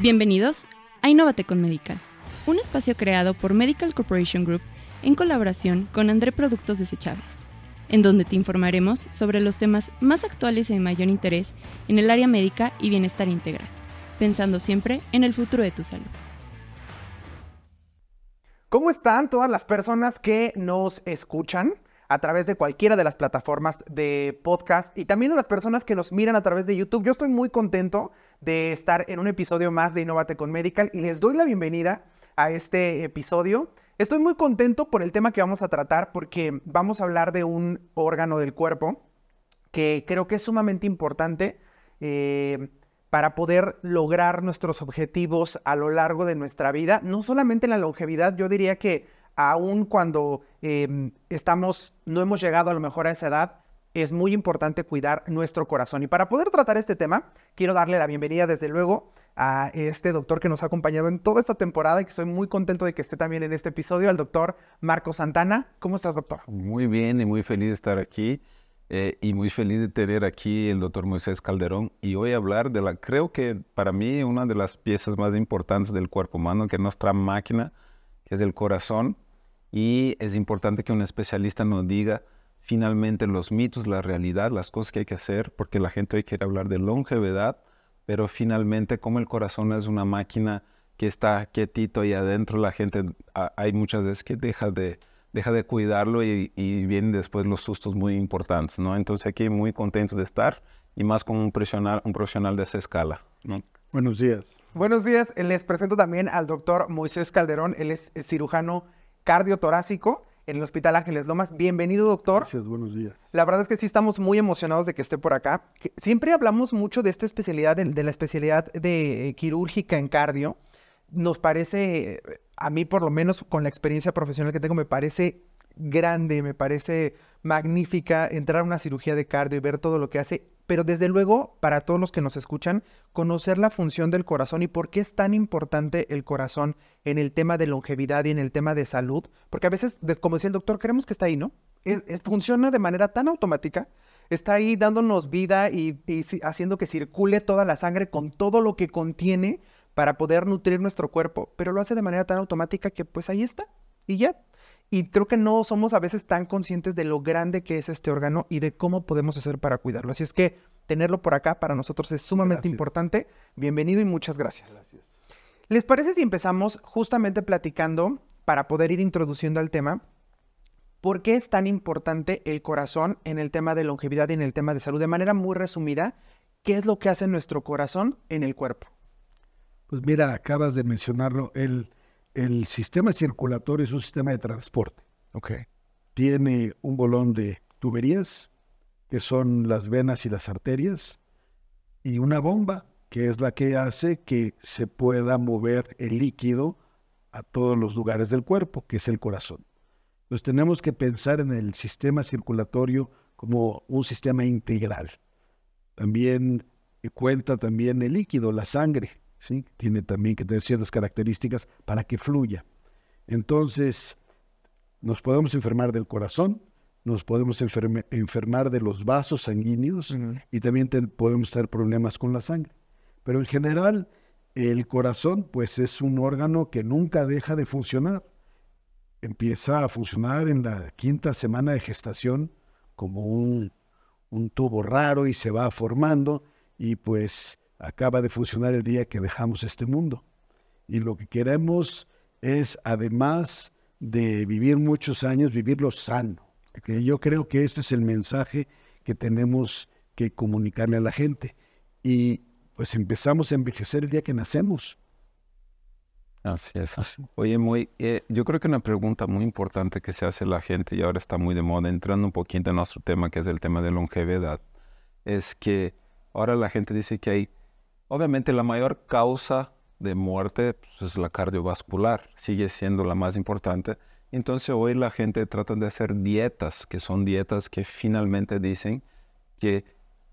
Bienvenidos a Innovate con Medical, un espacio creado por Medical Corporation Group en colaboración con André Productos Desechables, en donde te informaremos sobre los temas más actuales y de mayor interés en el área médica y bienestar integral, pensando siempre en el futuro de tu salud. ¿Cómo están todas las personas que nos escuchan? A través de cualquiera de las plataformas de podcast y también a las personas que nos miran a través de YouTube. Yo estoy muy contento de estar en un episodio más de Innovate con Medical y les doy la bienvenida a este episodio. Estoy muy contento por el tema que vamos a tratar porque vamos a hablar de un órgano del cuerpo que creo que es sumamente importante eh, para poder lograr nuestros objetivos a lo largo de nuestra vida. No solamente en la longevidad, yo diría que aún cuando em, estamos, no hemos llegado a lo mejor a esa edad, es muy importante cuidar nuestro corazón. Y para poder tratar este tema, quiero darle la bienvenida desde luego a este doctor que nos ha acompañado en toda esta temporada y que estoy muy contento de que esté también en este episodio, al doctor Marco Santana. ¿Cómo estás, doctor? Muy bien y muy feliz de estar aquí. Eh, y muy feliz de tener aquí el doctor Moisés Calderón y hoy hablar de la, creo que para mí una de las piezas más importantes del cuerpo humano, que es nuestra máquina, que es el corazón, y es importante que un especialista nos diga finalmente los mitos, la realidad, las cosas que hay que hacer, porque la gente hoy quiere hablar de longevidad, pero finalmente como el corazón es una máquina que está quietito ahí adentro, la gente hay muchas veces que deja de, deja de cuidarlo y, vienen después los sustos muy importantes, ¿no? Entonces aquí muy contento de estar y más con un profesional, un profesional de esa escala, Buenos días. Buenos días, les presento también al doctor Moisés Calderón, él es cirujano cardiotorácico en el Hospital Ángeles Lomas. Bienvenido, doctor. Gracias, buenos días. La verdad es que sí estamos muy emocionados de que esté por acá. Siempre hablamos mucho de esta especialidad, de, la especialidad de eh, quirúrgica en cardio. Nos parece, a mí por lo menos con la experiencia profesional que tengo, me parece grande, me parece magnífica entrar a una cirugía de cardio y ver todo lo que hace pero desde luego, para todos los que nos escuchan, conocer la función del corazón y por qué es tan importante el corazón en el tema de longevidad y en el tema de salud, porque a veces, como decía el doctor, creemos que está ahí, ¿no? funciona de manera tan automática, está ahí dándonos vida y, y haciendo que circule toda la sangre con todo lo que contiene para poder nutrir nuestro cuerpo, pero lo hace de manera tan automática que pues ahí está y ya. Y creo que no somos a veces tan conscientes de lo grande que es este órgano y de cómo podemos hacer para cuidarlo. Así es que tenerlo por acá para nosotros es sumamente importante. Bienvenido y muchas gracias. gracias. ¿Les parece si empezamos justamente platicando para poder ir introduciendo al tema? ¿Por qué es tan importante el corazón en el tema de longevidad y en el tema de salud? De manera muy resumida, ¿qué es lo que hace nuestro corazón en el cuerpo? Pues mira, acabas de mencionarlo, el, el sistema circulatorio es un sistema de transporte. Okay. Tiene un bolón de tuberías, que son las venas y las arterias, y una bomba, que es la que hace que se pueda mover el líquido a todos los lugares del cuerpo, que es el corazón. Entonces tenemos que pensar en el sistema circulatorio como un sistema integral. También cuenta también el líquido, la sangre, tiene también que tener ciertas características para que fluya. Entonces, nos podemos enfermar del corazón, nos podemos enfermar de los vasos sanguíneos y también podemos tener problemas con la sangre. Pero en general, el corazón, pues es un órgano que nunca deja de funcionar. Empieza a funcionar en la quinta semana de gestación como un, un tubo raro y se va formando y pues acaba de funcionar el día que dejamos este mundo. Y lo que queremos es, además de vivir muchos años, vivirlo sano. yo creo que ese es el mensaje que tenemos que comunicarle a la gente. Y pues empezamos a envejecer el día que nacemos. Así es. Oye, muy, eh, yo creo que una pregunta muy importante que se hace la gente y ahora está muy de moda, entrando un poquito en nuestro tema, que es el tema de longevidad, es que ahora la gente dice que hay Obviamente la mayor causa de muerte pues, es la cardiovascular, sigue siendo la más importante. Entonces hoy la gente trata de hacer dietas, que son dietas que finalmente dicen que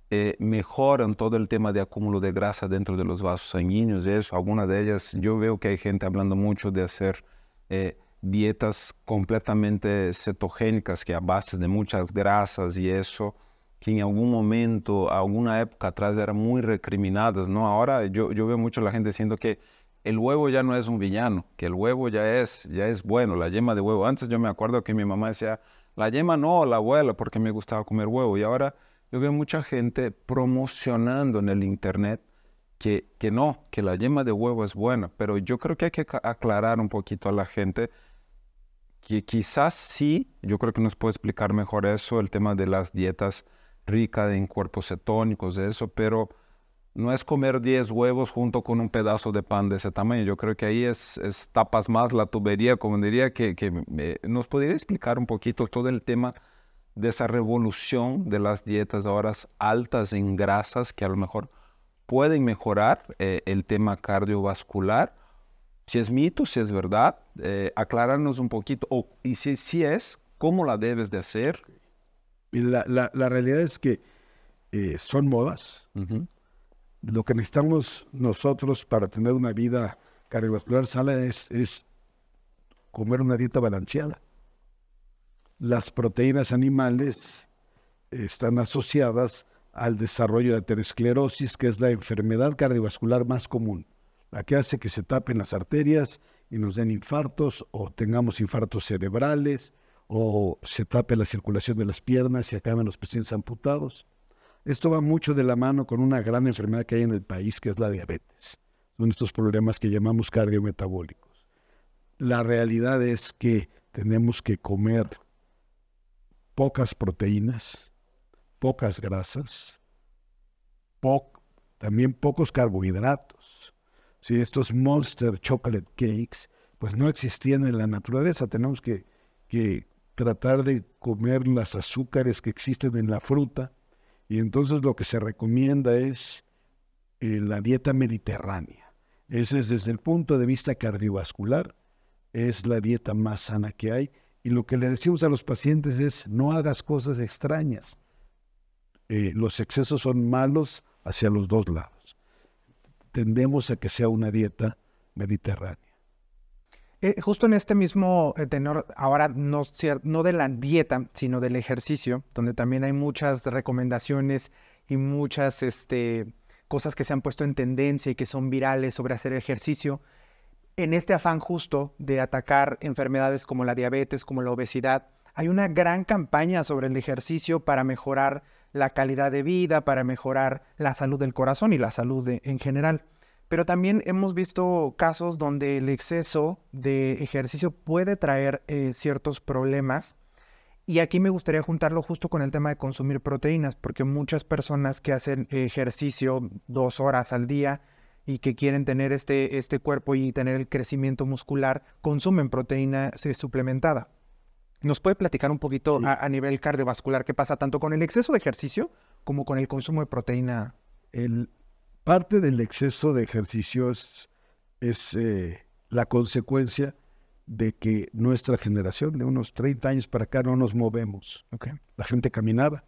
eh, mejoran todo el tema de acúmulo de grasa dentro de los vasos sanguíneos. Eso, algunas de ellas, yo veo que hay gente hablando mucho de hacer eh, dietas completamente cetogénicas, que a base de muchas grasas y eso que en algún momento, alguna época atrás eran muy recriminadas, ¿no? Ahora yo, yo veo mucho la gente diciendo que el huevo ya no es un villano, que el huevo ya es, ya es bueno, la yema de huevo. Antes yo me acuerdo que mi mamá decía, la yema no, la abuela, porque me gustaba comer huevo. Y ahora yo veo mucha gente promocionando en el internet que, que no, que la yema de huevo es buena. Pero yo creo que hay que aclarar un poquito a la gente que quizás sí, yo creo que nos puede explicar mejor eso, el tema de las dietas ricas en cuerpos cetónicos, eso, pero no es comer 10 huevos junto con un pedazo de pan de ese tamaño. Yo creo que ahí es, tapas más la tubería, como diría, que, que nos podría explicar un poquito todo el tema de esa revolución de las dietas ahora altas en grasas que a lo mejor pueden mejorar eh, el tema cardiovascular. Si es mito, si es verdad, eh, aclararnos un poquito. O, y si, si es, ¿cómo la debes de hacer? La, la, realidad es que eh, son modas. Lo que necesitamos nosotros para tener una vida cardiovascular sana es, es comer una dieta balanceada. Las proteínas animales están asociadas al desarrollo de aterosclerosis, que es la enfermedad cardiovascular más común, la que hace que se tapen las arterias y nos den infartos o tengamos infartos cerebrales o se tape la circulación de las piernas y acaben los pacientes amputados. Esto va mucho de la mano con una gran enfermedad que hay en el país, que es la diabetes. Son estos problemas que llamamos cardiometabólicos. La realidad es que tenemos que comer pocas proteínas, pocas grasas, también pocos carbohidratos. Si estos Monster Chocolate Cakes, pues no existían en la naturaleza, tenemos que tratar de comer las azúcares que existen en la fruta, y entonces lo que se recomienda es eh, la dieta mediterránea. Ese es desde el punto de vista cardiovascular, es la dieta más sana que hay. Y lo que le decimos a los pacientes es, no hagas cosas extrañas. Eh, los excesos son malos hacia los dos lados. Tendemos a que sea una dieta mediterránea. Eh, justo en este mismo eh, tenor, ahora no, no de la dieta, sino del ejercicio, donde también hay muchas recomendaciones y muchas este, cosas que se han puesto en tendencia y que son virales sobre hacer ejercicio. En este afán justo de atacar enfermedades como la diabetes, como la obesidad, hay una gran campaña sobre el ejercicio para mejorar la calidad de vida, para mejorar la salud del corazón y la salud en general. Pero también hemos visto casos donde el exceso de ejercicio puede traer eh, ciertos problemas. Y aquí me gustaría juntarlo justo con el tema de consumir proteínas, porque muchas personas que hacen ejercicio dos horas al día y que quieren tener este, este cuerpo y tener el crecimiento muscular, consumen proteína eh, suplementada. ¿Nos puede platicar un poquito a, a, nivel cardiovascular qué pasa tanto con el exceso de ejercicio como con el consumo de proteína? El, Parte del exceso de ejercicio es, eh, la consecuencia de que nuestra generación, de unos 30 años para acá, no nos movemos. La gente caminaba,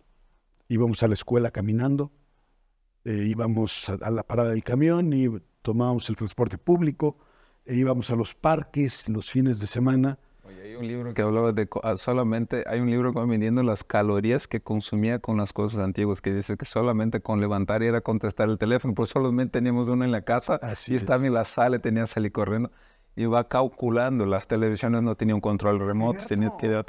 íbamos a la escuela caminando, eh, íbamos a, la parada del camión y tomábamos el transporte público, e íbamos a los parques los fines de semana hay un libro que hablaba de ah, solamente, hay un libro midiendo las calorías que consumía con las cosas antiguas, que dice que solamente con levantar y era contestar el teléfono, pues solamente teníamos uno en la casa y estaba en la sala y tenía que salir corriendo. Y va calculando, las televisiones no tenían control remoto, tenías que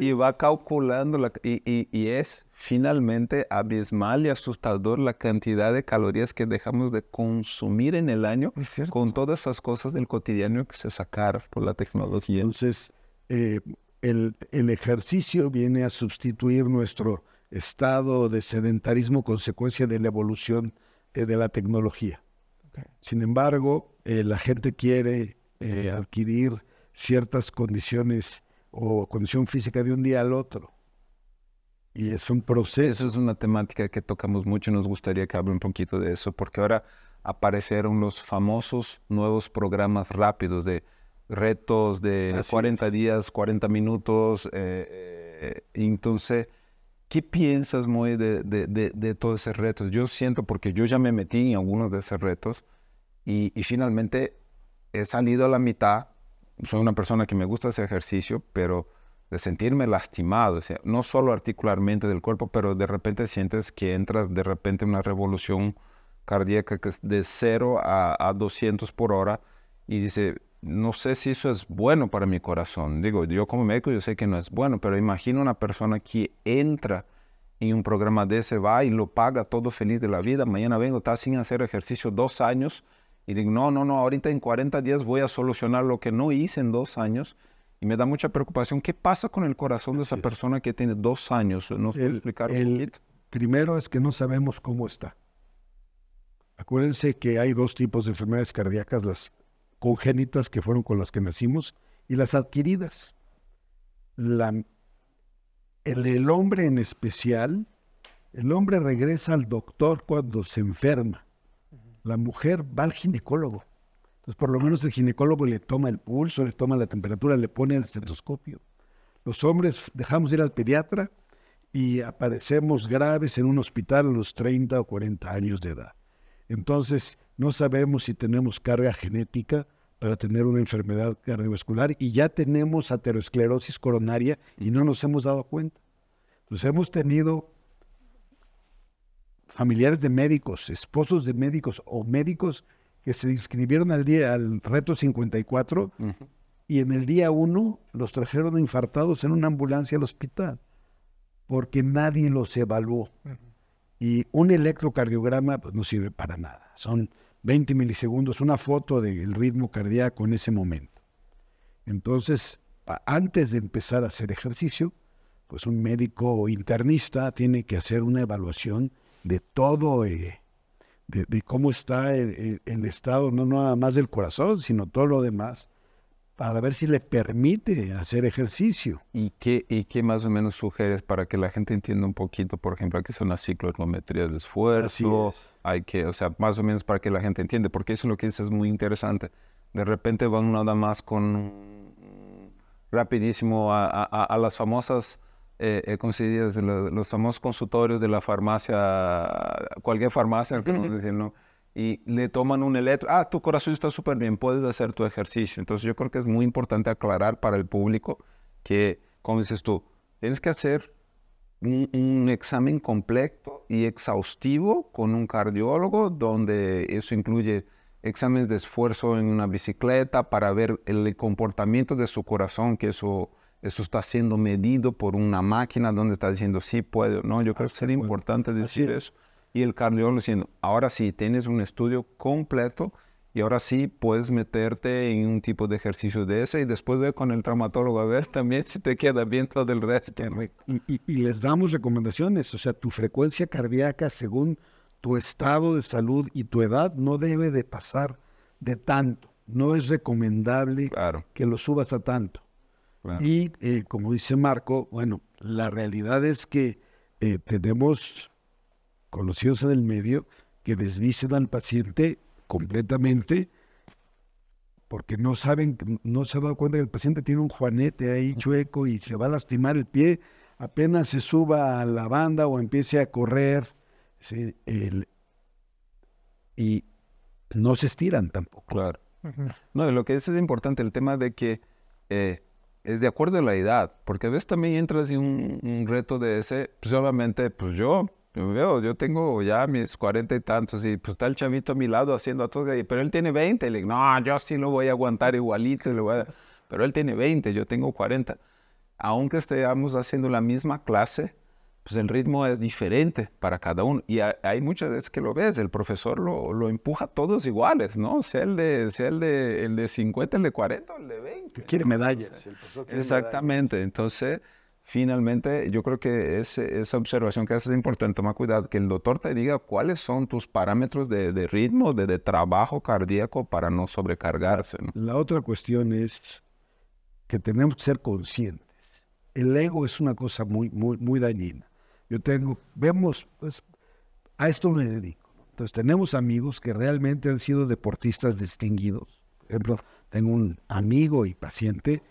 Y va calculando, la, y, y, y, es finalmente abismal y asustador la cantidad de calorías que dejamos de consumir en el año con todas esas cosas del cotidiano que se sacaron por la tecnología. Entonces, eh, el, ejercicio viene a sustituir nuestro estado de sedentarismo consecuencia de la evolución eh, de la tecnología. Sin embargo, eh, la gente quiere adquirir ciertas condiciones o condición física de un día al otro. Y es un proceso. Esa es una temática que tocamos mucho y nos gustaría que hable un poquito de eso, porque ahora aparecieron los famosos nuevos programas rápidos de retos de 40 días, 40 minutos. Eh, eh, entonces, ¿qué piensas, Moy, de, de, de, todos esos retos? Yo siento, porque yo ya me metí en algunos de esos retos y, y, finalmente he salido a la mitad. Soy una persona que me gusta ese ejercicio, pero de sentirme lastimado, no solo articularmente del cuerpo, pero de repente sientes que entras de repente en una revolución cardíaca que es de 0 a, a 200 por hora y dice, no sé si eso es bueno para mi corazón. Digo, yo como médico yo sé que no es bueno, pero imagino una persona que entra en un programa de ese, va y lo paga todo feliz de la vida, mañana vengo, está sin hacer ejercicio dos años y digo, no, no, no, ahorita en 40 días voy a solucionar lo que no hice en dos años y me da mucha preocupación. ¿Qué pasa con el corazón de esa persona que tiene dos años? ¿Nos puede explicar un poquito? Primero es que no sabemos cómo está. Acuérdense que hay dos tipos de enfermedades cardíacas, las congénitas que fueron con las que nacimos y las adquiridas. La, el, el hombre en especial, el hombre regresa al doctor cuando se enferma. La mujer va al ginecólogo. Entonces, por lo menos el ginecólogo le toma el pulso, le toma la temperatura, le pone el estetoscopio. Los hombres dejamos de ir al pediatra y aparecemos graves en un hospital a los 30 o 40 años de edad. Entonces, no sabemos si tenemos carga genética para tener una enfermedad cardiovascular y ya tenemos aterosclerosis coronaria y no nos hemos dado cuenta. Entonces, hemos tenido familiares de médicos, esposos de médicos o médicos que se inscribieron al día al reto 54 y en el día 1 los trajeron infartados en una ambulancia al hospital porque nadie los evaluó. Y un electrocardiograma pues, no sirve para nada. Son 20 milisegundos, una foto del ritmo cardíaco en ese momento. Entonces, antes de empezar a hacer ejercicio, pues un médico internista tiene que hacer una evaluación de todo, eh, de, cómo está el, el, estado, no nada más del corazón, sino todo lo demás, para ver si le permite hacer ejercicio. ¿Y qué, ¿Y qué más o menos sugieres para que la gente entienda un poquito, por ejemplo, qué son las ciclometrías de esfuerzo? Hay que, o sea, más o menos para que la gente entienda, porque eso es lo que dices es muy interesante. De repente van nada más con rapidísimo a, a, a las famosas eh, eh los, los, famosos consultorios de la farmacia, cualquier farmacia, que nos dicen, ¿no? y le toman un electro, ah, tu corazón está súper bien, puedes hacer tu ejercicio. Entonces yo creo que es muy importante aclarar para el público que, como dices tú, tienes que hacer un, un, examen completo y exhaustivo con un cardiólogo, donde eso incluye exámenes de esfuerzo en una bicicleta para ver el comportamiento de su corazón, que eso eso está siendo medido por una máquina donde está diciendo sí puede o no. Yo creo que sería importante decir eso. Y el cardiólogo diciendo, ahora sí, tienes un estudio completo y ahora sí puedes meterte en un tipo de ejercicio de ese y después ve con el traumatólogo a ver también si te queda bien todo el resto. Y, y, les damos recomendaciones, o sea, tu frecuencia cardíaca según tu estado de salud y tu edad no debe de pasar de tanto. No es recomendable que lo subas a tanto. Y eh, como dice Marco, bueno, la realidad es que eh, tenemos conocidos en el medio que desvisten al paciente completamente porque no saben, no se ha dado cuenta que el paciente tiene un juanete ahí chueco y se va a lastimar el pie, apenas se suba a la banda o empiece a correr, y no se estiran tampoco. Claro. No, lo que es, es importante, el tema de que eh, es de acuerdo a la edad, porque a veces también entras en un, reto de ese, pues pues yo, yo veo, yo tengo ya mis cuarenta y tantos y pues está el chavito a mi lado haciendo a todo, pero él tiene 20, le digo, no, yo sí lo voy a aguantar igualito, le voy a... pero él tiene 20, yo tengo 40. Aunque estemos haciendo la misma clase, pues el ritmo es diferente para cada uno. Y hay, muchas veces que lo ves, el profesor lo, lo, empuja todos iguales, ¿no? Sea el de, sea el de, el de 50, el de 40, el de 20. Quiere medallas. exactamente. Entonces, finalmente, yo creo que ese, esa observación que haces es importante. Toma cuidado, que el doctor te diga cuáles son tus parámetros de, de ritmo, de, de, trabajo cardíaco para no sobrecargarse. ¿no? La otra cuestión es que tenemos que ser conscientes. El ego es una cosa muy, muy, muy dañina yo tengo, vemos, pues a esto me dedico. Entonces tenemos amigos que realmente han sido deportistas distinguidos. Por ejemplo, tengo un amigo y paciente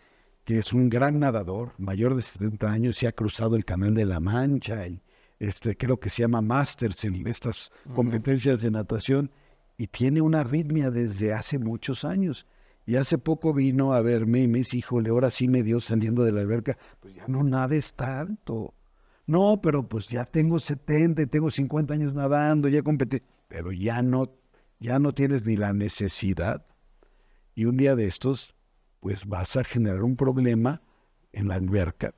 que es un gran nadador, mayor de 70 años, y ha cruzado el Canal de la Mancha, y este, creo que se llama Masters en estas competencias de natación, y tiene una arritmia desde hace muchos años. Y hace poco vino a verme y me dice, híjole, ahora sí me dio saliendo de la alberca, pues ya no nades tanto. No, pero pues ya tengo 70, y tengo 50 años nadando, ya competí. Pero ya no, ya no tienes ni la necesidad. Y un día de estos, pues vas a generar un problema en la alberca.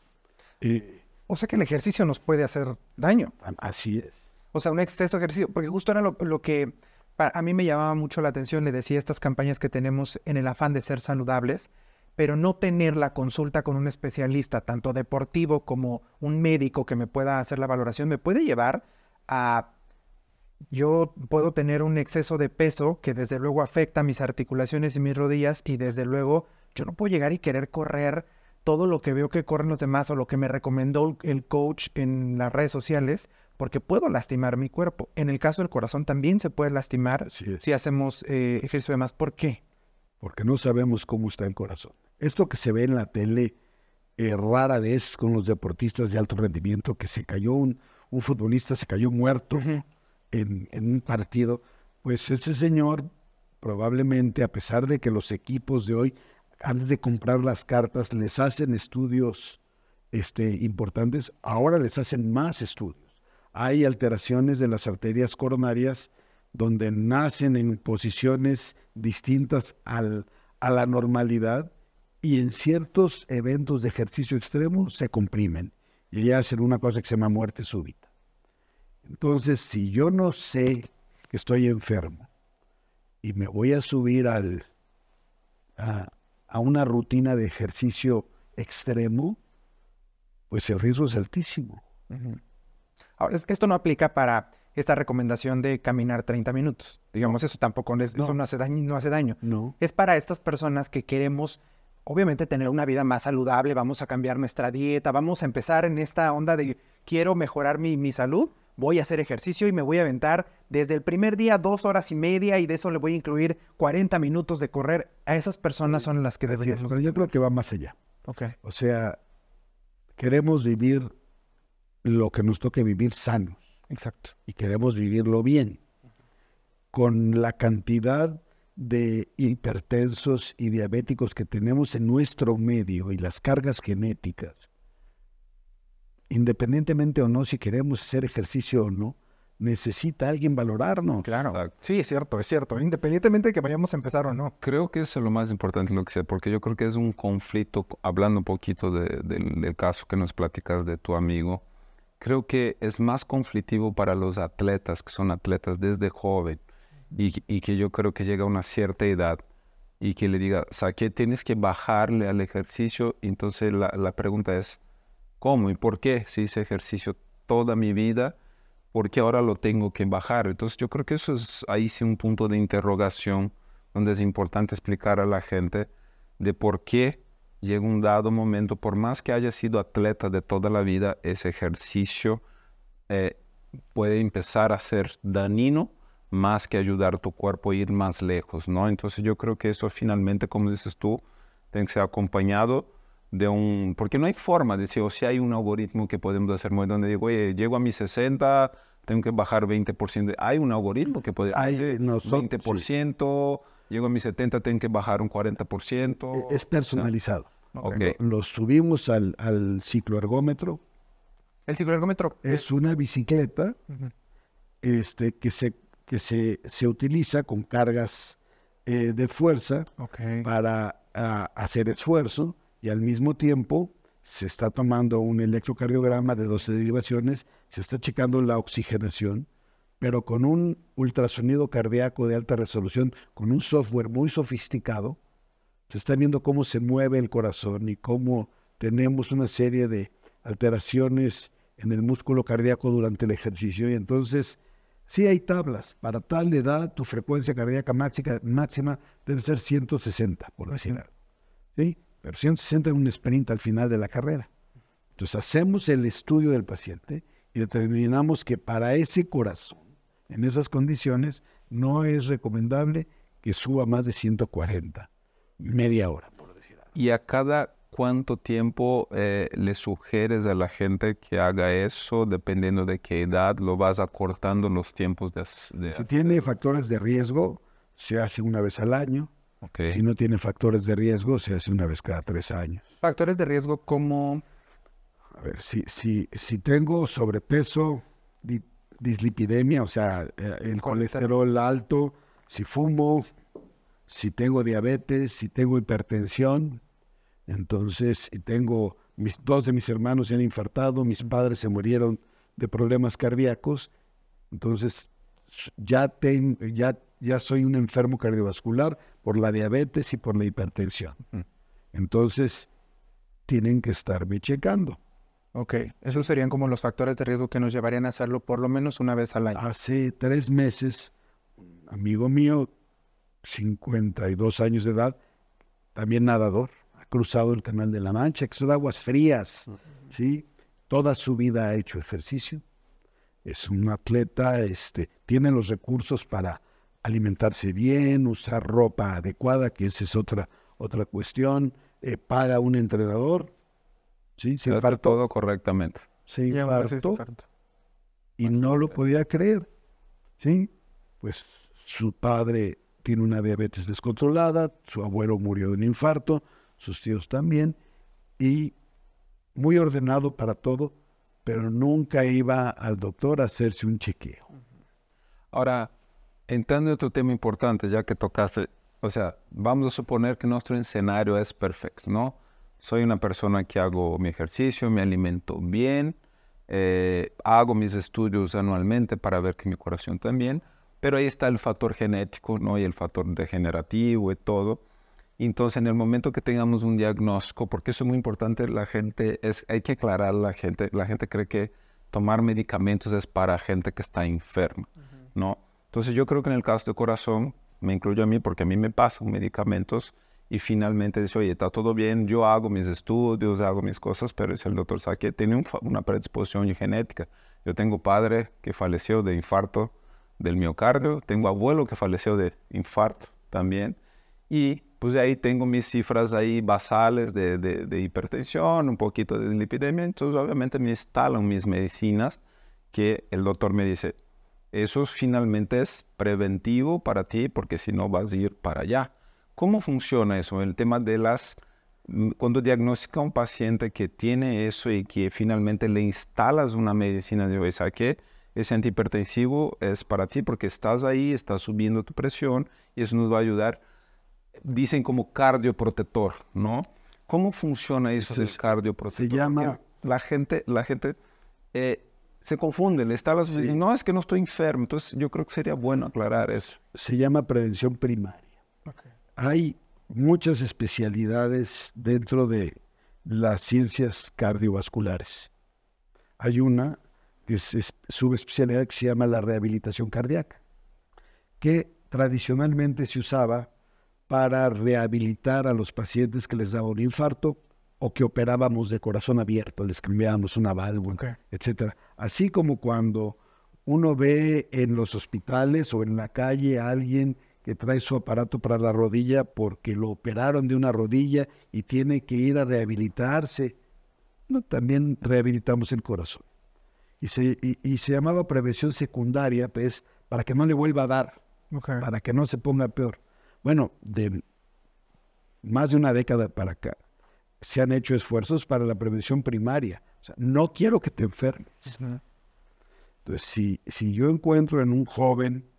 Eh, O sea que el ejercicio nos puede hacer daño. así es. O sea, un exceso de ejercicio. Porque justo era lo, lo que pa- a mí me llamaba mucho la atención. Le decía estas campañas que tenemos en el afán de ser saludables, pero no tener la consulta con un especialista, tanto deportivo como un médico que me pueda hacer la valoración, me puede llevar a... Yo puedo tener un exceso de peso que desde luego afecta mis articulaciones y mis rodillas y desde luego yo no puedo llegar y querer correr todo lo que veo que corren los demás o lo que me recomendó el coach en las redes sociales, porque puedo lastimar mi cuerpo. En el caso del corazón también se puede lastimar si hacemos eh, ejercicio de más. ¿Por qué? porque no sabemos cómo está el corazón. Esto que se ve en la tele eh, rara vez con los deportistas de alto rendimiento, que se cayó un, un futbolista, se cayó muerto en, en un partido, pues ese señor probablemente, a pesar de que los equipos de hoy, antes de comprar las cartas, les hacen estudios este, importantes, ahora les hacen más estudios. Hay alteraciones de las arterias coronarias donde nacen en posiciones distintas al- a la normalidad y en ciertos eventos de ejercicio extremo se comprimen y ya hacen una cosa que se llama muerte súbita. Entonces, si yo no sé que estoy enfermo y me voy a subir al, a, a una rutina de ejercicio extremo, pues el riesgo es altísimo. Ahora, es- esto no aplica para esta recomendación de caminar 30 minutos. Digamos, eso tampoco es- eso No. no hace daño, no hace daño. No. Es para estas personas que queremos, obviamente, tener una vida más saludable, vamos a cambiar nuestra dieta, vamos a empezar en esta onda de quiero mejorar mi, mi salud, voy a hacer ejercicio y me voy a aventar desde el primer día dos horas y media y de eso le voy a incluir 40 minutos de correr. A esas personas son las que es, deberíamos... pero yo creo que va más allá. Ok. O sea, queremos vivir lo que nos toque vivir sanos Exacto. y queremos vivirlo bien. Con la cantidad de hipertensos y diabéticos que tenemos en nuestro medio y las cargas genéticas, independientemente o no si queremos hacer ejercicio o no, necesita alguien valorarnos. Claro. Exacto. Sí, es cierto, es cierto. Independientemente de que vayamos a empezar o no. Creo que eso es lo más importante lo que sea, porque yo creo que es un conflicto, co- hablando un poquito de- del, del caso que nos platicas de tu amigo, creo que es más conflictivo para los atletas, que son atletas desde joven, y, que yo creo que llega a una cierta edad y que le diga, Saque, tienes que bajarle al ejercicio, entonces la, la pregunta es, ¿cómo y por qué? Si hice ejercicio toda mi vida, ¿por qué ahora lo tengo que bajar? Entonces yo creo que eso es ahí sí un punto de interrogación donde es importante explicar a la gente de por qué llega un dado momento, por más que haya sido atleta de toda la vida, ese ejercicio eh, puede empezar a ser dañino más que ayudar a tu cuerpo a ir más lejos, ¿no? Entonces yo creo que eso finalmente, como dices tú, tiene que ser acompañado de un... Porque no hay forma de decir, o si hay un algoritmo que podemos hacer muy donde digo, oye, llego a mis 60, tengo que bajar 20%. de- Hay un algoritmo que puede Hay, decir nosotros, 20%, llego a mis 70, tengo que bajar un 40%. E- Es personalizado. Ok. Lo subimos al, al cicloergómetro. El cicloergómetro Es una bicicleta Ujú. este, que, se, que se, se utiliza con cargas eh, de fuerza Ok. para ah, hacer esfuerzo y al mismo tiempo se está tomando un electrocardiograma de 12 derivaciones, se está checando la oxigenación, pero con un ultrasonido cardíaco de alta resolución, con un software muy sofisticado, se está viendo cómo se mueve el corazón y cómo tenemos una serie de alteraciones en el músculo cardíaco durante el ejercicio. Y entonces, sí hay tablas. Para tal edad, tu frecuencia cardíaca máxima, máxima debe ser 160, por decir algo. ¿Sí? Pero 160 es un sprint al final de la carrera. Entonces, hacemos el estudio del paciente y determinamos que para ese corazón, en esas condiciones, no es recomendable que suba más de 140, media hora, por decir algo. ¿Y a cada cuánto tiempo eh, le sugieres a la gente que haga eso? Dependiendo de qué edad, lo vas acortando los tiempos de, de Si hacer? tiene factores de riesgo, se hace una vez al año. Ok. Si no tiene factores de riesgo, se hace una vez cada tres años. Factores de riesgo como... A ver, si, si, si tengo sobrepeso, di- dislipidemia, o sea, eh, el colesterol alto, si fumo, si tengo diabetes, si tengo hipertensión, entonces, si tengo, mis, dos de mis hermanos se han infartado, mis padres se murieron de problemas cardíacos, entonces ya, ten- ya, ya soy un enfermo cardiovascular por la diabetes y por la hipertensión. Entonces, tienen que estarme checando. Ok, esos serían como los factores de riesgo que nos llevarían a hacerlo por lo menos una vez al año. Hace tres meses, un amigo mío, 52 años de edad, también nadador, ha cruzado el Canal de la Mancha, que son aguas frías, ¿sí? Toda su vida ha hecho ejercicio. Es un atleta, este, tiene los recursos para alimentarse bien, usar ropa adecuada, que esa es otra, otra cuestión. eh, paga un entrenador, ¿sí? Se hace todo correctamente. se pues, infartó infarto. y no lo podía creer. ¿Sí? Pues su padre tiene una diabetes descontrolada, su abuelo murió de un infarto, sus tíos también, y muy ordenado para todo, pero nunca iba al doctor a hacerse un chequeo. Ahora, entrando en otro tema importante, ya que tocaste, o sea, vamos a suponer que nuestro escenario es perfecto, ¿no? Soy una persona que hago mi ejercicio, me alimento bien, eh, hago mis estudios anualmente para ver que mi corazón también, pero ahí está el factor genético, ¿no? Y el factor degenerativo y todo. Y Entonces, en el momento que tengamos un diagnóstico, porque eso es muy importante, la gente es, hay que aclarar a la gente, la gente cree que tomar medicamentos es para gente que está enferma, ¿no? Entonces, yo creo que en el caso de corazón, me incluyo a mí porque a mí me pasan medicamentos y finalmente dice, oye, está todo bien, yo hago mis estudios, hago mis cosas, pero dice el doctor sabe que tiene un una predisposición genética. Yo tengo padre que falleció de infarto del miocardio, tengo abuelo que falleció de infarto también, y pues ahí tengo mis cifras ahí basales de, de- hipertensión, un poquito de lipidemia, entonces obviamente me instalan mis medicinas que el doctor me dice, eso finalmente es preventivo para ti porque si no vas a ir para allá. ¿Cómo funciona eso? El tema de las... mm, Cuando diagnostica un paciente que tiene eso y que finalmente le instalas una medicina de, oye, ¿sabe qué? Ese antihipertensivo es para ti porque estás ahí, estás subiendo tu presión y eso nos va a ayudar. Dicen como cardioprotector, ¿no? ¿Cómo funciona eso del cardioprotector? se llama- Porque La gente, la gente eh, se confunde, le instalas y no, es que no estoy enfermo. Entonces yo creo que sería bueno aclarar eso. Se llama prevención primaria. Hay muchas especialidades dentro de las ciencias cardiovasculares. Hay una que es, es subespecialidad que se llama la rehabilitación cardíaca, que tradicionalmente se usaba para rehabilitar a los pacientes que les daba un infarto o que operábamos de corazón abierto, les cambiábamos una válvula, Ok. etcétera. Así como cuando uno ve en los hospitales o en la calle a alguien que trae su aparato para la rodilla porque lo operaron de una rodilla y tiene que ir a rehabilitarse. No, también rehabilitamos el corazón. Y se, y- y se llamaba prevención secundaria, pues, para que no le vuelva a dar, Ok. para que no se ponga peor. Bueno, de más de una década para acá se han hecho esfuerzos para la prevención primaria. O sea, no quiero que te enfermes. Entonces, si, si yo encuentro en un joven,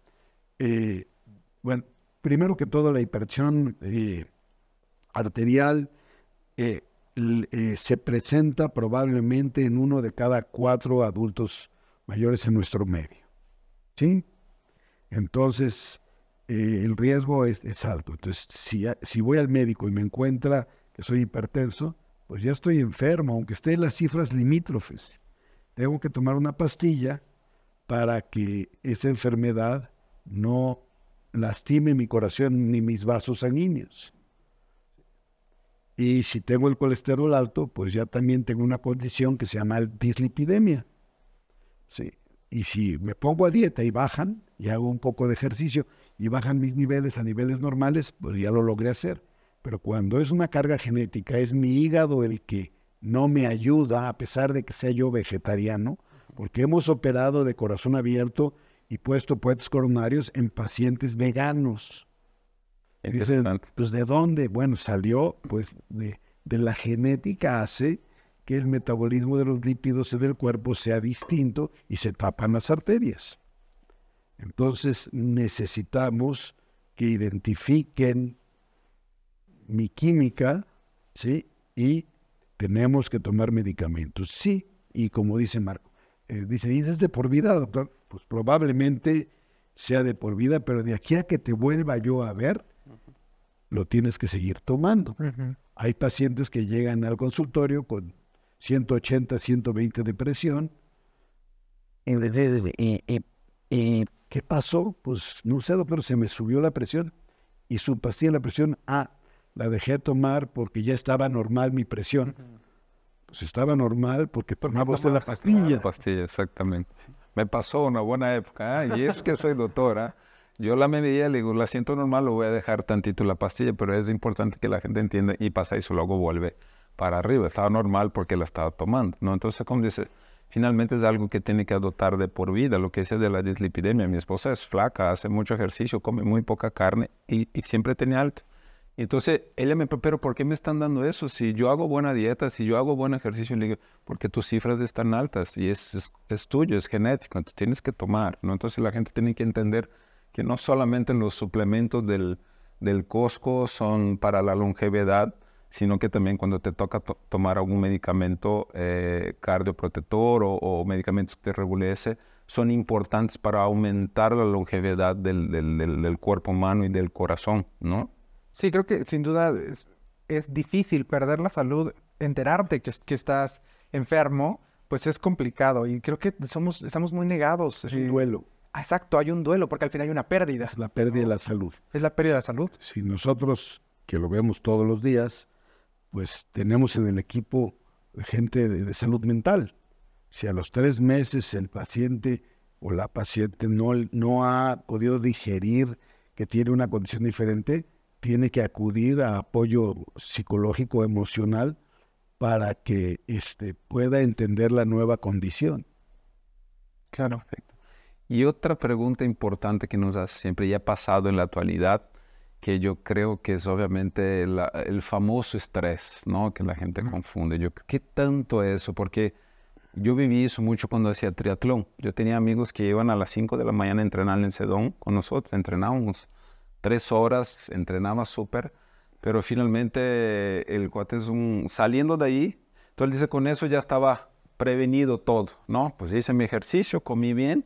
eh, bueno, primero que todo la hipertensión eh, arterial eh, se presenta probablemente en uno de cada cuatro adultos mayores en nuestro medio. ¿Sí? Entonces, eh, el riesgo es, alto. Entonces, si, si voy al médico y me encuentra que soy hipertenso, pues ya estoy enfermo, aunque esté en las cifras limítrofes. Tengo que tomar una pastilla para que esa enfermedad no lastime mi corazón ni mis vasos sanguíneos. Y si tengo el colesterol alto, pues ya también tengo una condición que se llama dislipidemia. Sí. Y si me pongo a dieta y bajan, y hago un poco de ejercicio y bajan mis niveles a niveles normales, pues ya lo logré hacer. Pero cuando es una carga genética, es mi hígado el que no me ayuda, a pesar de que sea yo vegetariano, porque hemos operado de corazón abierto y puesto puentes coronarios en pacientes veganos. Dicen, pues ¿de dónde? Bueno, salió pues de, de la genética hace que el metabolismo de los lípidos del cuerpo sea distinto y se tapan las arterias. Entonces necesitamos que identifiquen mi química, ¿sí? Y tenemos que tomar medicamentos. Sí, y como dice Marco, eh, dice, ¿y es de por vida, doctor? Pues probablemente sea de por vida, pero de aquí a que te vuelva yo a ver, lo tienes que seguir tomando. Hay pacientes que llegan al consultorio con 180, 120 de presión. Y, ¿Qué pasó? Pues no sé, doctor, se me subió la presión y su pastilla la presión, ah, la dejé de tomar porque ya estaba normal mi presión. Pues estaba normal porque tomaba usted la pastilla. La pastilla, exactamente. Me pasó una buena época, ¿eh? y es que soy doctora. Yo la medida, le digo, la siento normal, lo voy a dejar tantito la pastilla, pero es importante que la gente entienda y pasa eso, luego vuelve para arriba. Estaba normal porque la estaba tomando, ¿no? Entonces, como dice, finalmente es algo que tiene que adoptar de por vida, lo que es de la dislipidemia. Mi esposa es flaca, hace mucho ejercicio, come muy poca carne y, siempre tenía alto. Entonces ella me pero ¿por qué me están dando eso? Si yo hago buena dieta, si yo hago buen ejercicio, le digo, porque tus cifras están altas y es, es, tuyo, es genético, entonces tienes que tomar, ¿no? Entonces la gente tiene que entender que no solamente los suplementos del, del Costco son para la longevidad, sino que también cuando te toca tomar algún medicamento eh, cardioprotector o, o, medicamentos que te regulece, son importantes para aumentar la longevidad del, del, del cuerpo humano y del corazón, ¿no? Sí, creo que sin duda es, difícil perder la salud, enterarte que, que, estás enfermo, pues es complicado y creo que somos, estamos muy negados. Es un duelo. Exacto, hay un duelo porque al final hay una pérdida. Es la pérdida de la salud. Es la pérdida de la salud. Si nosotros, que lo vemos todos los días, pues tenemos en el equipo gente de, salud mental. Si a los tres meses el paciente o la paciente no, ha podido digerir que tiene una condición diferente, tiene que acudir a apoyo psicológico, emocional, para que este, pueda entender la nueva condición. Claro. Perfecto. Y otra pregunta importante que nos hace siempre, ya pasado en la actualidad, que yo creo que es obviamente el famoso estrés, ¿no? Que la gente confunde. Yo, ¿Qué tanto eso? Porque yo viví eso mucho cuando hacía triatlón. Yo tenía amigos que iban a las 5 de la mañana a entrenar en Sedón con nosotros, entrenábamos tres horas, entrenaba súper, pero finalmente el cuate es un, saliendo de ahí, entonces dice, con eso ya estaba prevenido todo, ¿no? Pues hice mi ejercicio, comí bien,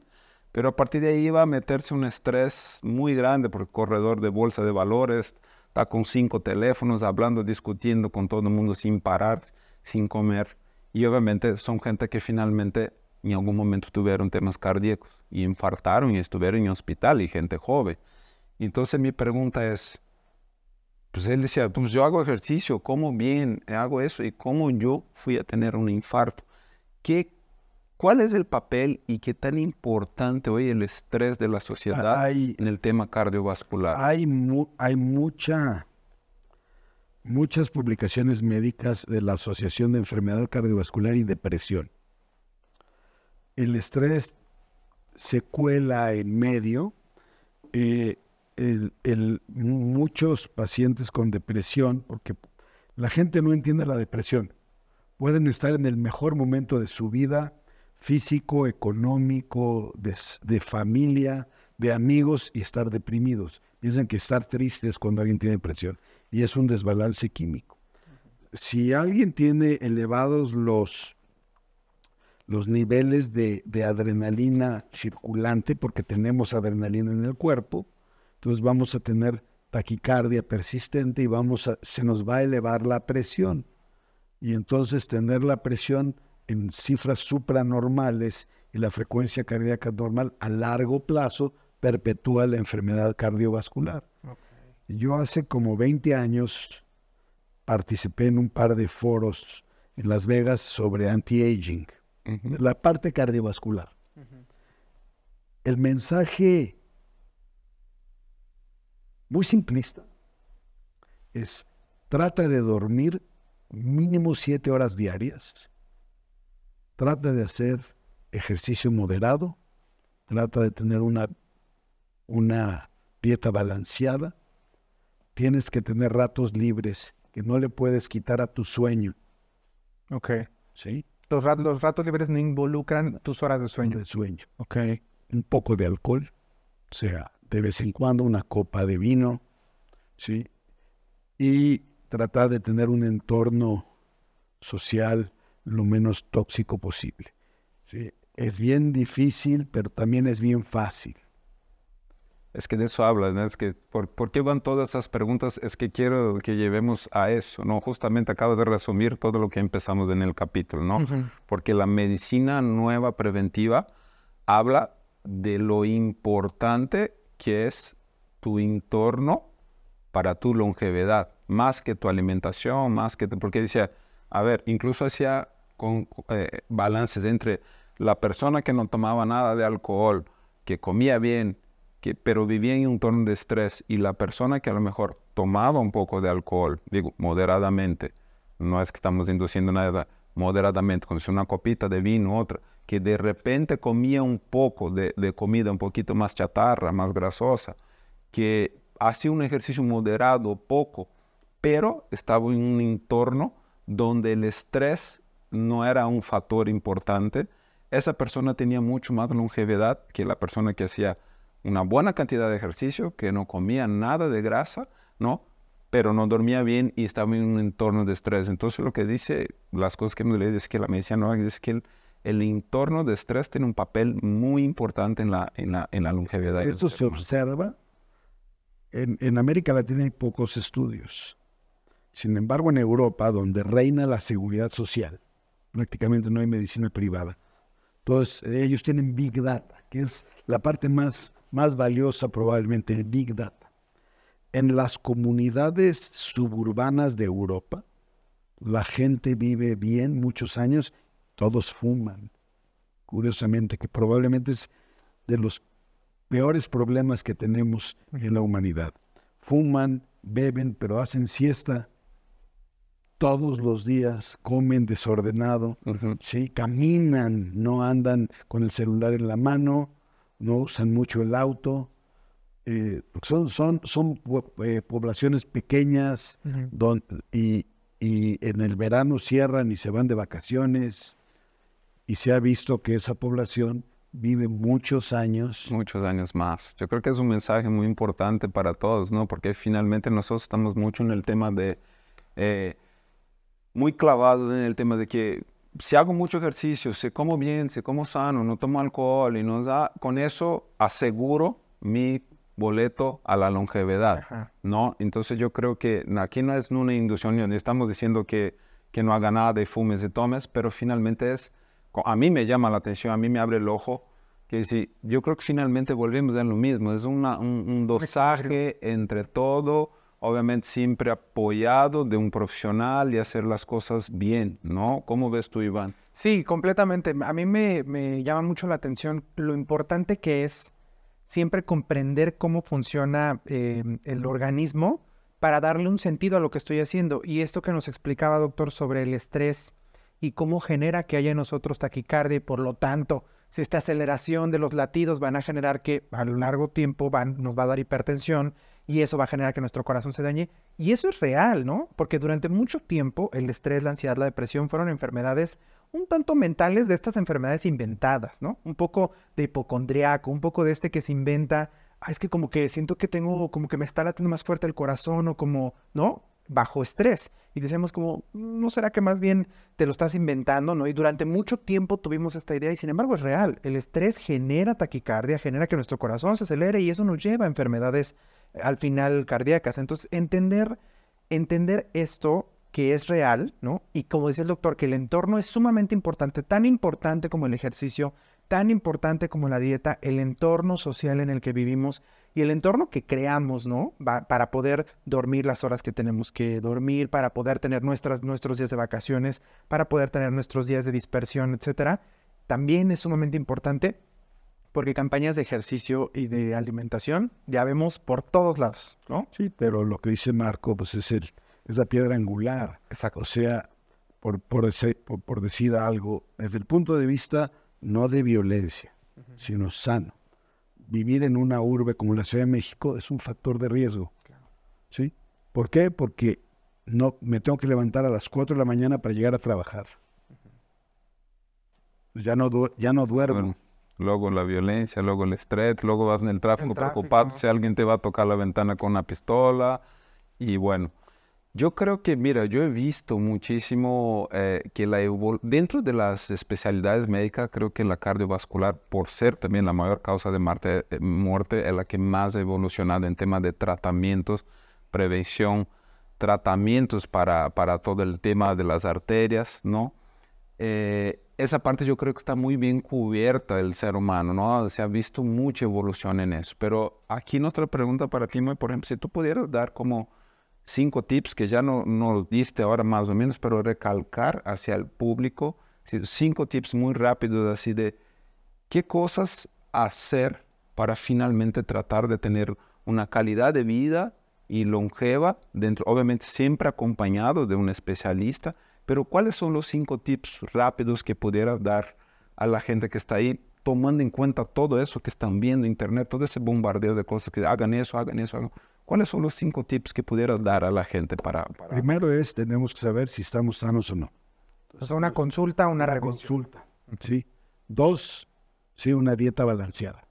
pero a partir de ahí iba a meterse un estrés muy grande porque corredor de bolsa de valores, está con cinco teléfonos, hablando, discutiendo con todo el mundo sin parar, sin comer. Y obviamente son gente que finalmente en algún momento tuvieron temas cardíacos y infartaron y estuvieron en hospital y gente joven. Entonces mi pregunta es, pues él decía, pues yo hago ejercicio, como bien, hago eso y cómo yo fui a tener un infarto. ¿Qué, ¿Cuál es el papel y qué tan importante hoy el estrés de la sociedad en el tema cardiovascular? Hay, hay mucha, muchas publicaciones médicas de la Asociación de Enfermedad Cardiovascular y Depresión. El estrés se cuela en medio. Eh, el, muchos pacientes con depresión, porque la gente no entiende la depresión, pueden estar en el mejor momento de su vida, físico, económico, de, familia, de amigos y estar deprimidos. Piensan que estar triste es cuando alguien tiene depresión y es un desbalance químico. Si alguien tiene elevados los, los niveles de, de adrenalina circulante, porque tenemos adrenalina en el cuerpo, entonces vamos a tener taquicardia persistente y vamos a, se nos va a elevar la presión. Y entonces tener la presión en cifras supranormales y la frecuencia cardíaca normal a largo plazo perpetúa la enfermedad cardiovascular. Yo hace como 20 años participé en un par de foros en Las Vegas sobre anti-aging, la parte cardiovascular. El mensaje muy simplista, es trata de dormir mínimo siete horas diarias, trata de hacer ejercicio moderado, trata de tener una, una dieta balanceada, tienes que tener ratos libres que no le puedes quitar a tu sueño. Ok. ¿Sí? Los, rat- los ratos libres no involucran tus horas de sueño. De sueño. Ok. Un poco de alcohol, o sea, de vez en cuando una copa de vino, ¿sí? Y tratar de tener un entorno social lo menos tóxico posible. ¿sí? Es bien difícil, pero también es bien fácil. Es que de eso hablas, ¿no? Es que, ¿por, por qué van todas esas preguntas? Es que quiero que llevemos a eso, ¿no? Justamente acabo de resumir todo lo que empezamos en el capítulo, ¿no? Porque la medicina nueva preventiva habla de lo importante que es tu entorno para tu longevidad, más que tu alimentación, más que... tu- porque decía, a ver, incluso hacía con, eh, balances entre la persona que no tomaba nada de alcohol, que comía bien, que, pero vivía en un entorno de estrés, y la persona que a lo mejor tomaba un poco de alcohol, digo, moderadamente, no es que estamos induciendo nada, moderadamente, como si una copita de vino, otra, que de repente comía un poco de, de comida un poquito más chatarra, más grasosa, que hacía un ejercicio moderado, poco, pero estaba en un entorno donde el estrés no era un factor importante, esa persona tenía mucho más longevidad que la persona que hacía una buena cantidad de ejercicio, que no comía nada de grasa, ¿no? Pero no dormía bien y estaba en un entorno de estrés. Entonces lo que dice, las cosas que me leí es que la medicina no es que el, el entorno de estrés tiene un papel muy importante en la, en la, en la longevidad. Esto se observa. En, en América Latina hay pocos estudios. Sin embargo, en Europa, donde reina la seguridad social, prácticamente no hay medicina privada. Entonces, ellos tienen Big Data, que es la parte más, más valiosa probablemente, el Big Data. En las comunidades suburbanas de Europa, la gente vive bien muchos años, todos fuman. Curiosamente, que probablemente es de los peores problemas que tenemos en la humanidad. Fuman, beben, pero hacen siesta todos los días, comen desordenado, Ujú. sí, caminan, no andan con el celular en la mano, no usan mucho el auto. eh, son son, son eh, poblaciones pequeñas Ujú. don- y, y en el verano cierran y se van de vacaciones y se ha visto que esa población vive muchos años. muchos años más. Yo creo que es un mensaje muy importante para todos, ¿no? Porque finalmente nosotros estamos mucho en el tema de, eh, muy clavados en el tema de que si hago mucho ejercicio, si como bien, si como sano, no tomo alcohol y no da, con eso aseguro mi boleto a la longevidad, Ajá. ¿no? Entonces yo creo que aquí no es una inducción, ni estamos diciendo que, que no haga nada y fumes y tomes, pero finalmente es, a mí me llama la atención, a mí me abre el ojo, que si, yo creo que finalmente volvemos a lo mismo, es una, un, un dosaje entre todo, obviamente siempre apoyado de un profesional y hacer las cosas bien, ¿no? ¿Cómo ves tú, Iván? Sí, completamente. A mí me, llama mucho la atención lo importante que es siempre comprender cómo funciona eh, el organismo para darle un sentido a lo que estoy haciendo. Y esto que nos explicaba, doctor, sobre el estrés y cómo genera que haya en nosotros taquicardia y por lo tanto, si esta aceleración de los latidos van a generar que a lo largo tiempo van, nos va a dar hipertensión y eso va a generar que nuestro corazón se dañe. Y eso es real, ¿no? Porque durante mucho tiempo el estrés, la ansiedad, la depresión fueron enfermedades un tanto mentales de estas enfermedades inventadas, ¿no? Un poco de hipocondriaco, un poco de este que se inventa, "Ah, es que como que siento que tengo, como que me está latiendo más fuerte el corazón o como, ¿no? Bajo estrés. Y decíamos como, ¿no será que más bien te lo estás inventando, ¿no? Y durante mucho tiempo tuvimos esta idea y sin embargo es real. El estrés genera taquicardia, genera que nuestro corazón se acelere y eso nos lleva a enfermedades eh, al final cardíacas. Entonces, entender, entender esto que es real, ¿no? Y como decía el doctor, que el entorno es sumamente importante, tan importante como el ejercicio, tan importante como la dieta, el entorno social en el que vivimos y el entorno que creamos, ¿no? Va- para poder dormir las horas que tenemos que dormir, para poder tener nuestras, nuestros días de vacaciones, para poder tener nuestros días de dispersión, etcétera, también es sumamente importante porque campañas de ejercicio y de alimentación ya vemos por todos lados, ¿no? Sí, pero lo que dice Marco, pues es, el, es la piedra angular. Exacto. O sea, por, por, ese- por- por decir algo, desde el punto de vista no de violencia, sino sano. Vivir en una urbe como la Ciudad de México es un factor de riesgo. ¿sí? ¿Por qué? Porque no me tengo que levantar a las 4 de la mañana para llegar a trabajar. Ya no, du- ya no duermo. Bueno, luego la violencia, luego el estrés, luego vas en el tráfico, El tráfico. preocupado si alguien te va a tocar la ventana con una pistola. Y bueno, yo creo que, mira, yo he visto muchísimo eh, que la dentro de las especialidades médicas, creo que la cardiovascular, por ser también la mayor causa de muerte, eh, muerte es la que más ha evolucionado en temas de tratamientos, prevención, tratamientos para, para todo el tema de las arterias, ¿no? eh, esa parte yo creo que está muy bien cubierta del ser humano, ¿no? Se ha visto mucha evolución en eso. Pero aquí nuestra pregunta para ti, por ejemplo, si tú pudieras dar como cinco tips que ya no, no lo diste ahora más o menos, pero recalcar hacia el público, cinco tips muy rápidos así de qué cosas hacer para finalmente tratar de tener una calidad de vida y longeva, dentro, obviamente siempre acompañado de un especialista, pero ¿cuáles son los cinco tips rápidos que pudieras dar a la gente que está ahí, tomando en cuenta todo eso que están viendo en internet, todo ese bombardeo de cosas que hagan eso, hagan eso? hagan- ¿Cuáles son los cinco tips que pudieras dar a la gente para... para- Primero es, tenemos que saber si estamos sanos o no. O sea, una consulta, una revisión. Consulta. ¿sí? Dos, sí, una dieta balanceada,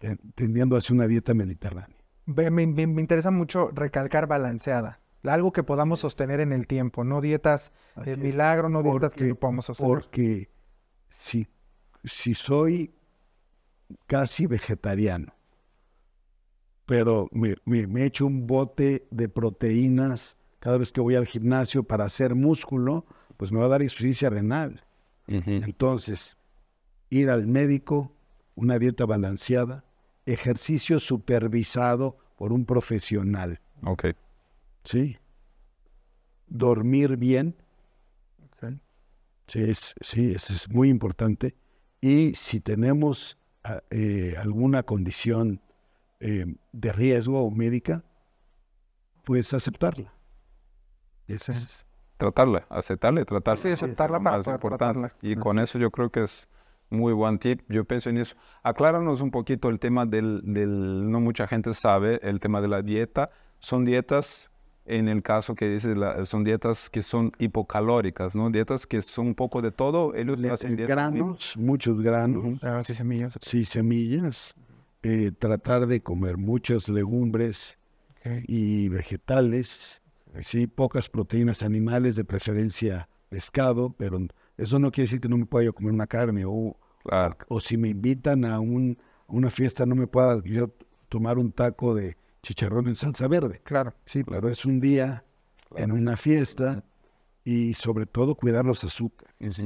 eh, tendiendo hacia una dieta mediterránea. Me, me- me interesa mucho recalcar balanceada. Algo que podamos sostener en el tiempo, no dietas de es. milagro, no dietas que Porque- no podamos sostener. Porque si, si soy casi vegetariano, pero me, me, me echo un bote de proteínas cada vez que voy al gimnasio para hacer músculo, pues me va a dar insuficiencia renal. Entonces, ir al médico, una dieta balanceada, ejercicio supervisado por un profesional, Ok. ¿sí? Dormir bien, sí, es, sí, eso es muy importante. Y si tenemos ah, eh, alguna condición eh, de riesgo o médica, pues aceptarla. Es- Tratarla, aceptarla y tratarla. Sí, aceptarla para más importante. tratarla. Y con eso yo creo que es muy buen tip. Yo pienso en eso. Acláranos un poquito el tema del, del- no mucha gente sabe, el tema de la dieta. Son dietas, en el caso que dices, la- son dietas que son hipocalóricas, ¿no? Dietas que son un poco de todo. Ellos Le- hacen dietas granos, muchos granos, Ah, sí, semillas. sí, semillas, eh, tratar de comer muchas legumbres y vegetales, sí, pocas proteínas animales, de preferencia pescado, pero eso no quiere decir que no me pueda yo comer una carne o, Claro. o si me invitan a un, una fiesta no me pueda yo tomar un taco de chicharrón en salsa verde. Claro. Sí, pero es un día en una fiesta y sobre todo cuidar los azúcares.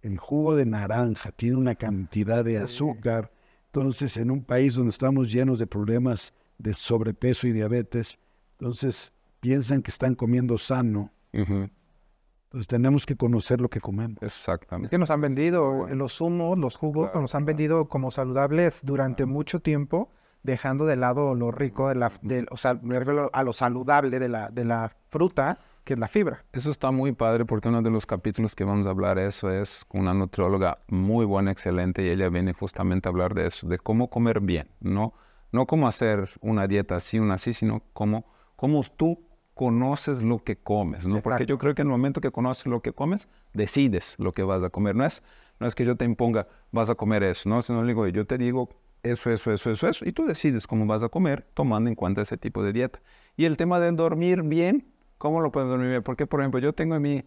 El jugo de naranja tiene una cantidad de azúcar. Entonces, en un país donde estamos llenos de problemas de sobrepeso y diabetes, entonces piensan que están comiendo sano. Entonces, tenemos que conocer lo que comemos. Es Exactamente. que nos han vendido los zumos, los jugos, Claro, nos han vendido como saludables durante mucho tiempo, dejando de lado lo rico de la, o sea, me refiero a lo saludable de la, de la fruta, que es la fibra. Eso está muy padre porque uno de los capítulos que vamos a hablar eso es con una nutrióloga muy buena, excelente, y ella viene justamente a hablar de eso, de cómo comer bien, no, no cómo hacer una dieta así, una así, sino cómo, cómo tú conoces lo que comes, ¿no? Porque Exacto. yo creo que en el momento que conoces lo que comes, decides lo que vas a comer. No es, no es que yo te imponga, vas a comer eso, ¿no? Sino digo, yo te digo eso, eso, eso, eso, eso, y tú decides cómo vas a comer tomando en cuenta ese tipo de dieta. Y el tema de dormir bien, ¿cómo lo puedes dormir bien? Porque, por ejemplo, yo tengo en mi,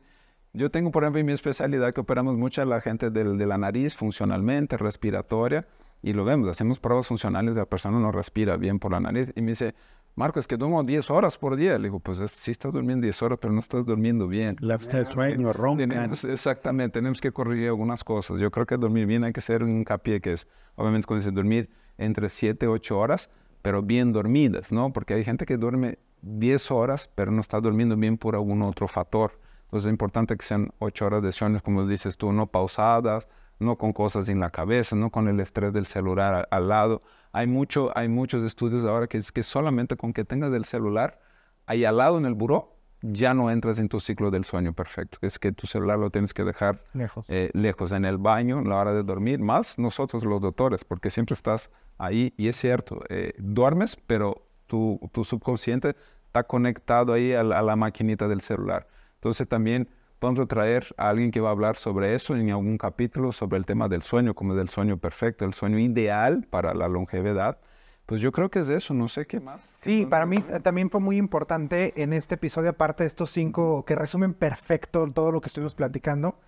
yo tengo, por ejemplo, en mi especialidad que operamos mucho a la gente del- de la nariz funcionalmente, respiratoria, y lo vemos, hacemos pruebas funcionales, la persona no respira bien por la nariz, y me dice, Marco, es que duermo 10 horas por día. Le digo, pues es- sí estás durmiendo 10 horas, pero no estás durmiendo bien. Del sueño, roncan. Exactamente, tenemos que corregir algunas cosas. Yo creo que dormir bien hay que hacer un hincapié que es, obviamente, cuando dice dormir entre 7 y 8 horas, pero bien dormidas, ¿no? Porque hay gente que duerme 10 horas, pero no está durmiendo bien por algún otro factor. Entonces es importante que sean 8 horas de sueño, como dices tú, no pausadas, no con cosas en la cabeza, no con el estrés del celular al lado. Hay, mucho, hay muchos estudios ahora que es que solamente con que tengas el celular ahí al lado en el buró, ya no entras en tu ciclo del sueño perfecto. Es que tu celular lo tienes que dejar Lejos. eh, lejos en el baño, en la hora de dormir, más nosotros los doctores, porque siempre estás ahí y es cierto, eh, duermes, pero tu, tu subconsciente está conectado ahí a la, a la maquinita del celular. Entonces también vamos a traer a alguien que va a hablar sobre eso en algún capítulo, sobre el tema del sueño, como del sueño perfecto, el sueño ideal para la longevidad. Pues yo creo que es eso, no sé qué más. Sí, para mí también fue muy importante en este episodio, aparte de estos cinco que resumen perfecto todo lo que estuvimos platicando,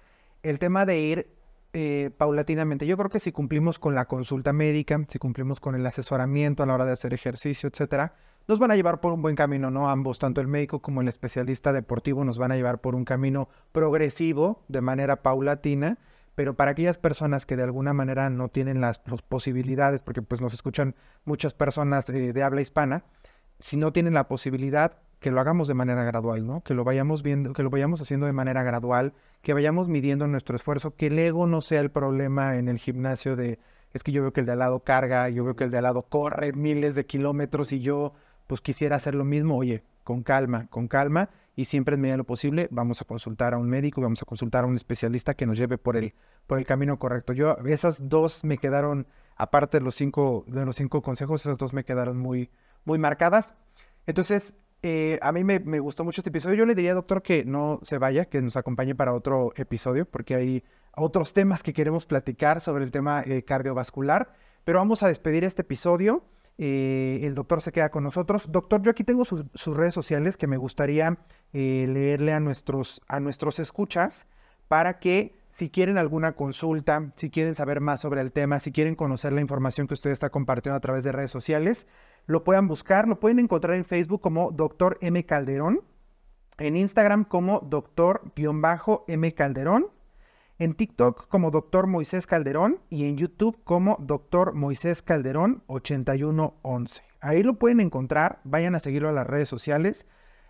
el tema de ir eh, paulatinamente. Yo creo que si cumplimos con la consulta médica, si cumplimos con el asesoramiento a la hora de hacer ejercicio, etcétera, nos van a llevar por un buen camino, ¿no? Ambos, tanto el médico como el especialista deportivo, nos van a llevar por un camino progresivo, de manera paulatina, pero para aquellas personas que de alguna manera no tienen las posibilidades, porque pues nos escuchan muchas personas eh, de habla hispana, si no tienen la posibilidad, que lo hagamos de manera gradual, ¿no? Que lo vayamos viendo, que lo vayamos haciendo de manera gradual, que vayamos midiendo nuestro esfuerzo, que el ego no sea el problema en el gimnasio de, es que yo veo que el de al lado carga, yo veo que el de al lado corre miles de kilómetros y yo pues quisiera hacer lo mismo, oye, con calma, con calma, y siempre en medida de lo posible vamos a consultar a un médico, vamos a consultar a un especialista que nos lleve por el, por el camino correcto. Yo, esas dos me quedaron, aparte de los cinco, de los cinco consejos, esas dos me quedaron muy, muy marcadas. Entonces, eh, a mí me, me, gustó mucho este episodio. Yo le diría, doctor, que no se vaya, que nos acompañe para otro episodio, porque hay otros temas que queremos platicar sobre el tema eh, cardiovascular. Pero vamos a despedir este episodio. Eh, el doctor se queda con nosotros. Doctor, yo aquí tengo sus, redes sociales que me gustaría eh, leerle a nuestros, a nuestros escuchas para que si quieren alguna consulta, si quieren saber más sobre el tema, si quieren conocer la información que usted está compartiendo a través de redes sociales, lo puedan buscar, lo pueden encontrar en Facebook como Doctor M. Calderón, en Instagram como Doctor-M Calderón en TikTok como Dr. Moisés Calderón y en YouTube como Dr. Moisés Calderón 8111. Ahí lo pueden encontrar, vayan a seguirlo a las redes sociales.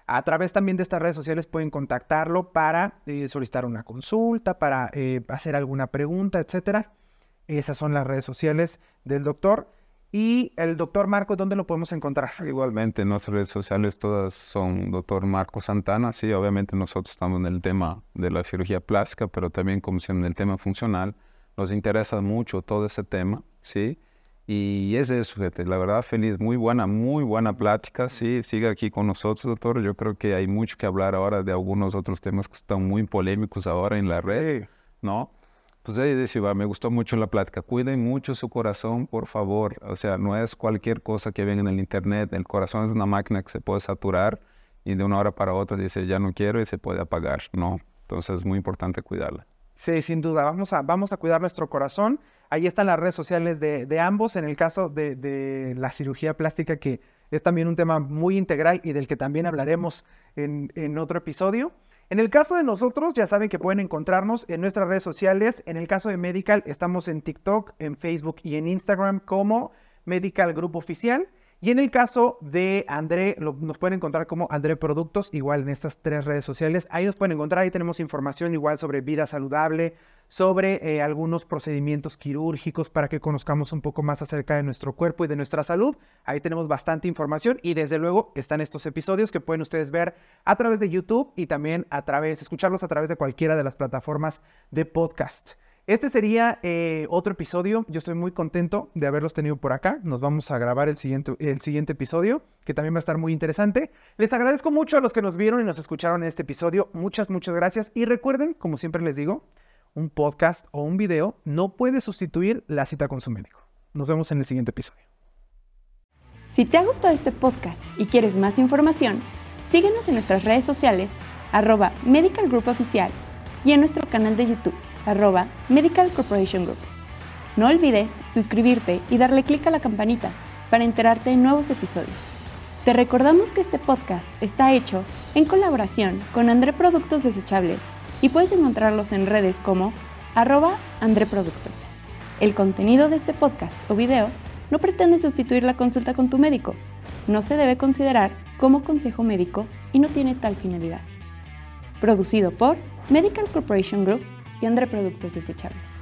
A través también de estas redes sociales pueden contactarlo para eh, solicitar una consulta, para eh, hacer alguna pregunta, etc. Esas son las redes sociales del doctor. Y el doctor Marco, ¿dónde lo podemos encontrar? Igualmente, nuestras redes sociales todas son doctor Marco Santana. Sí, obviamente nosotros estamos en el tema de la cirugía plástica, pero también como en el tema funcional. Nos interesa mucho todo ese tema, ¿sí? Y es eso, la verdad, feliz, muy buena, muy buena plática, sí, sigue aquí con nosotros, doctor. Yo creo que hay mucho que hablar ahora de algunos otros temas que están muy polémicos ahora en la red, ¿no? Pues ahí dice, me gustó mucho la plática. Cuiden mucho su corazón, por favor. O sea, no es cualquier cosa que venga en el internet. El corazón es una máquina que se puede saturar y de una hora para otra dice, ya no quiero y se puede apagar. No. Entonces es muy importante cuidarla. Sí, sin duda. Vamos a, vamos a cuidar nuestro corazón. Ahí están las redes sociales de, de ambos. En el caso de, de, la cirugía plástica, que es también un tema muy integral y del que también hablaremos en, en otro episodio. En el caso de nosotros, ya saben que pueden encontrarnos en nuestras redes sociales. En el caso de Medical, estamos en TikTok, en Facebook y en Instagram como Medical Grupo Oficial. Y en el caso de André, nos pueden encontrar como André Productos, igual en estas tres redes sociales. Ahí nos pueden encontrar, ahí tenemos información igual sobre vida saludable, sobre eh, algunos procedimientos quirúrgicos para que conozcamos un poco más acerca de nuestro cuerpo y de nuestra salud. Ahí tenemos bastante información y desde luego están estos episodios que pueden ustedes ver a través de YouTube y también a través, escucharlos a través de cualquiera de las plataformas de podcast. Este sería eh, otro episodio. Yo estoy muy contento de haberlos tenido por acá. Nos vamos a grabar el siguiente, el siguiente episodio, que también va a estar muy interesante. Les agradezco mucho a los que nos vieron y nos escucharon en este episodio. Muchas, muchas gracias. Y recuerden, como siempre les digo, un podcast o un video no puede sustituir la cita con su médico. Nos vemos en el siguiente episodio. Si te ha gustado este podcast y quieres más información, síguenos en nuestras redes sociales, arroba Medical Group Oficial, y en nuestro canal de YouTube, arroba Medical Corporation Group. No olvides suscribirte y darle clic a la campanita para enterarte de nuevos episodios. Te recordamos que este podcast está hecho en colaboración con André Productos Desechables y puedes encontrarlos en redes como arroba andreproductos. El contenido de este podcast o video no pretende sustituir la consulta con tu médico, no se debe considerar como consejo médico y no tiene tal finalidad. Producido por Medical Corporation Group y Andre Productos Desechables.